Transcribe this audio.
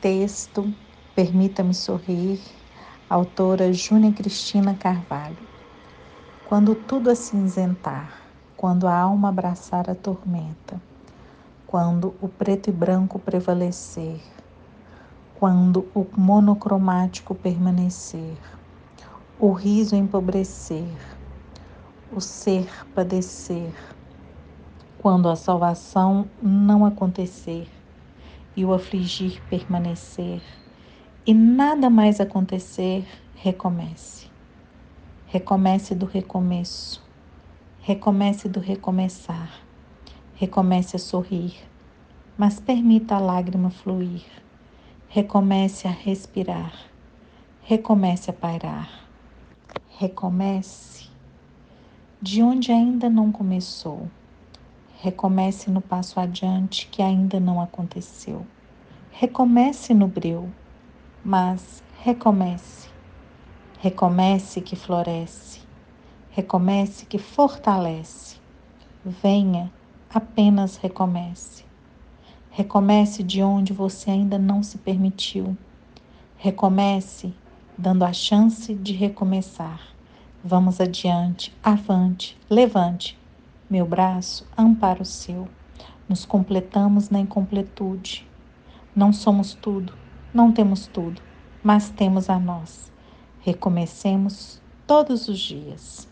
Texto Permita-me Sorrir, autora Júnia Cristina Carvalho. Quando tudo acinzentar, quando a alma abraçar a tormenta, quando o preto e branco prevalecer, quando o monocromático permanecer, o riso empobrecer, o ser padecer, quando a salvação não acontecer e o afligir permanecer, e nada mais acontecer, recomece. Recomece do recomeço. Recomece do recomeçar. Recomece a sorrir, mas permita a lágrima fluir. Recomece a respirar. Recomece a pairar. Recomece de onde ainda não começou. Recomece no passo adiante que ainda não aconteceu. Recomece no breu mas recomece. Recomece que floresce. Recomece que fortalece. Venha, apenas recomece. Recomece de onde você ainda não se permitiu. Recomece dando a chance de recomeçar. Vamos adiante, avante, levante. Meu braço ampara o seu. Nos completamos na incompletude. Não somos tudo, não temos tudo, mas temos a nós. Recomecemos todos os dias.